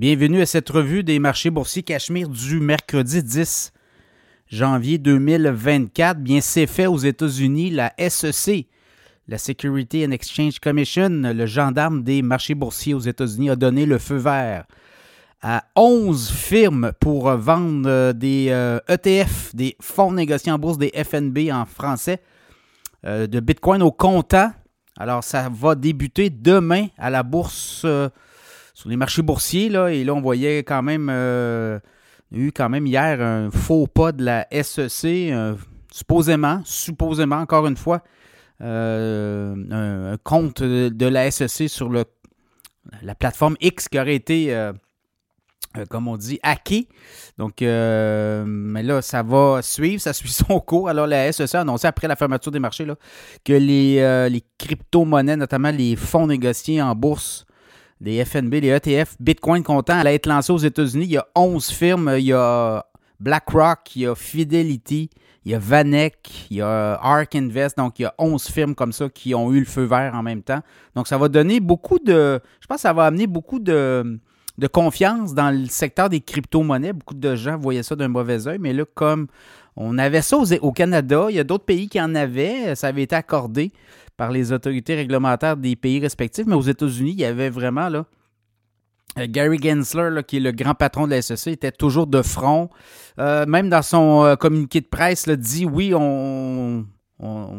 Bienvenue à cette revue des marchés boursiers Cachemire du mercredi 10 janvier 2024. Bien, c'est fait aux États-Unis. La SEC, la Security and Exchange Commission, le gendarme des marchés boursiers aux États-Unis, a donné le feu vert à 11 firmes pour vendre des ETF, des fonds négociés en bourse, des FNB en français, euh, de Bitcoin au comptant. Alors, ça va débuter demain à la bourse sur les marchés boursiers, là, et là, on voyait quand même, euh, eu quand même hier un faux pas de la SEC, euh, supposément, supposément, encore une fois, euh, un, compte de, la SEC sur la plateforme X qui aurait été, comme on dit, hacké. Donc, mais là, ça va suivre, ça suit son cours. Alors, la SEC a annoncé après la fermeture des marchés là, que les, les crypto-monnaies, notamment les fonds négociés en bourse, des FNB, des ETF, Bitcoin comptant allait être lancé aux États-Unis. Il y a 11 firmes. Il y a BlackRock, il y a Fidelity, il y a Vanek, il y a Ark Invest. Donc, il y a 11 firmes comme ça qui ont eu le feu vert en même temps. Donc, ça va donner beaucoup de. Je pense que ça va amener beaucoup de, de confiance dans le secteur des crypto-monnaies. Beaucoup de gens voyaient ça d'un mauvais oeil. Mais là, comme on avait ça au Canada, il y a d'autres pays qui en avaient. Ça avait été accordé par les autorités réglementaires des pays respectifs. Mais aux États-Unis, il y avait vraiment là. Euh, Gary Gensler, qui est le grand patron de la SEC, était toujours de front. Euh, même dans son euh, communiqué de presse, là, dit oui, on,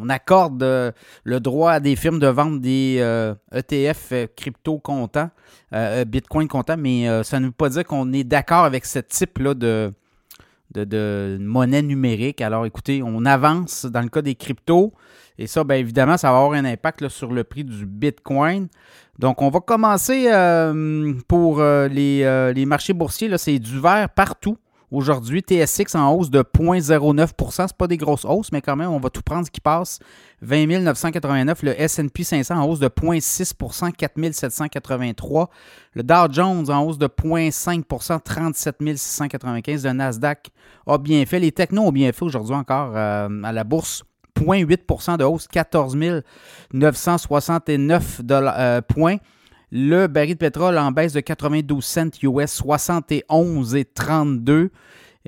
accorde le droit à des firmes de vendre des ETF e crypto comptant, Bitcoin comptant, mais ça ne veut pas dire qu'on est d'accord avec ce type-là de, de, monnaie numérique. Alors écoutez, on avance dans le cas des cryptos. Et ça, bien évidemment, ça va avoir un impact sur le prix du Bitcoin. Donc, on va commencer euh, pour euh, euh, les, marchés boursiers. C'est du vert partout. Aujourd'hui, TSX en hausse de 0,09% Ce pas des grosses hausses, mais quand même, on va tout prendre ce qui passe. 20 989. Le SP 500 en hausse de 0,6% 4 783. Le Dow Jones en hausse de 0,5% 37 695. Le Nasdaq a bien fait. Les technos ont bien fait aujourd'hui encore à la bourse. 0,8% de hausse, 14 969 euh, points. Le baril de pétrole en baisse de 92 cents US, 71,32.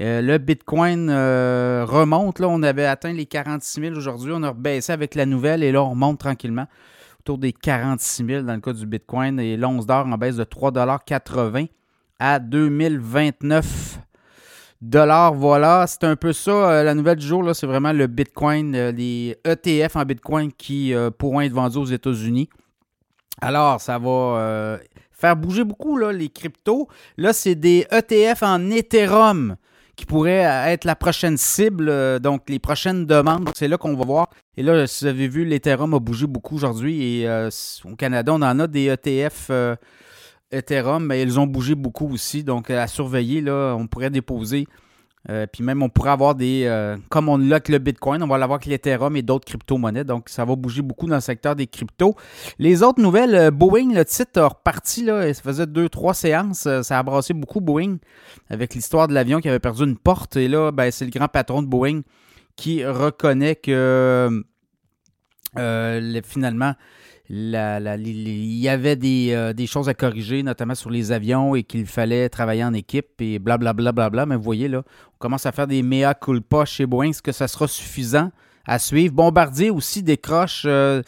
Euh, le Bitcoin euh, remonte. Là, on avait atteint les 46 000 aujourd'hui. On a baissé avec la nouvelle et là, on remonte tranquillement autour des 46 000 dans le cas du Bitcoin et l'once d'or en baisse de 3,80 à 2029 dollars. Voilà, c'est un peu ça. Euh, la nouvelle du jour, c'est vraiment le Bitcoin, les ETF en Bitcoin qui pourront être vendus aux États-Unis. Alors, ça va faire bouger beaucoup les cryptos. Là, c'est des ETF en Ethereum qui pourraient être la prochaine cible, donc les prochaines demandes. C'est là qu'on va voir. Et là, si vous avez vu, l'Ethereum a bougé beaucoup aujourd'hui. Et au Canada, on en a des ETF Ethereum, mais ils ont bougé beaucoup aussi. Donc, à surveiller, là, on pourrait déposer. Euh, puis même, on pourrait avoir des. Euh, comme on l'a le Bitcoin, on va l'avoir avec l'Ethereum et d'autres crypto-monnaies. Donc, ça va bouger beaucoup dans le secteur des cryptos. Les autres nouvelles, euh, Boeing, le titre a reparti. Là, ça faisait deux, trois séances. Ça a brassé beaucoup Boeing avec l'histoire de l'avion qui avait perdu une porte. Et là, ben, c'est le grand patron de Boeing qui reconnaît que finalement, il y avait euh, des, choses à corriger, notamment sur les avions, et qu'il fallait travailler en équipe, et blablabla. Bla, bla, bla, mais vous voyez, là, on commence à faire des mea culpa chez Boeing. Est-ce que ça sera suffisant à suivre? Bombardier aussi décroche euh,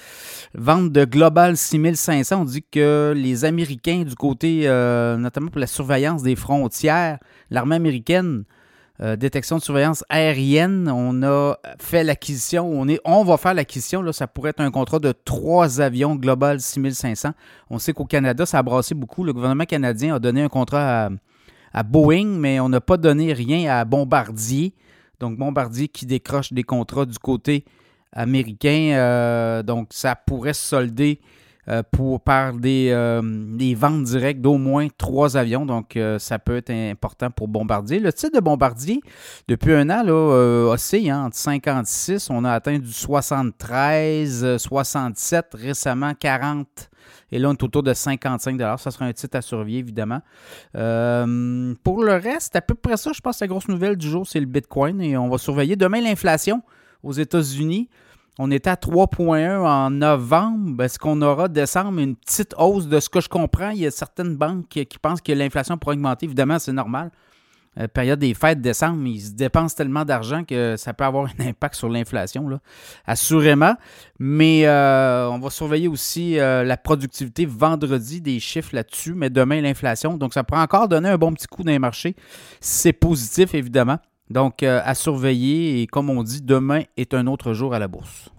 vente de Global 6500. On dit que les Américains du côté, euh, notamment pour la surveillance des frontières, l'armée américaine, euh, détection de surveillance aérienne, on a fait l'acquisition, on, est, on va faire l'acquisition, là, ça pourrait être un contrat de trois avions Global 6500. On sait qu'au Canada, ça a brassé beaucoup. Le gouvernement canadien a donné un contrat à, Boeing, mais on n'a pas donné rien à Bombardier. Donc, Bombardier qui décroche des contrats du côté américain. Euh, donc, ça pourrait se solder pour, par des, euh, des ventes directes d'au moins trois avions. Donc, ça peut être important pour Bombardier. Le titre de Bombardier, depuis un an, là, oscille hein, entre 56. On a atteint du 73, 67, récemment 40 et là, on est autour de 55 Ça sera un titre à surveiller, évidemment. Euh, pour le reste, à peu près ça, je pense que la grosse nouvelle du jour, c'est le Bitcoin. Et on va surveiller demain l'inflation aux États-Unis. On était à 3,1 en novembre. Est-ce qu'on aura décembre une petite hausse? De ce que je comprends? Il y a certaines banques qui, pensent que l'inflation pourra augmenter. Évidemment, c'est normal. Euh, période des fêtes décembre, ils se dépensent tellement d'argent que ça peut avoir un impact sur l'inflation, assurément. Mais euh, on va surveiller aussi euh, la productivité vendredi, des chiffres là-dessus, mais demain l'inflation. Donc ça pourrait encore donner un bon petit coup dans les marchés. C'est positif, évidemment. Donc à surveiller et comme on dit, demain est un autre jour à la bourse.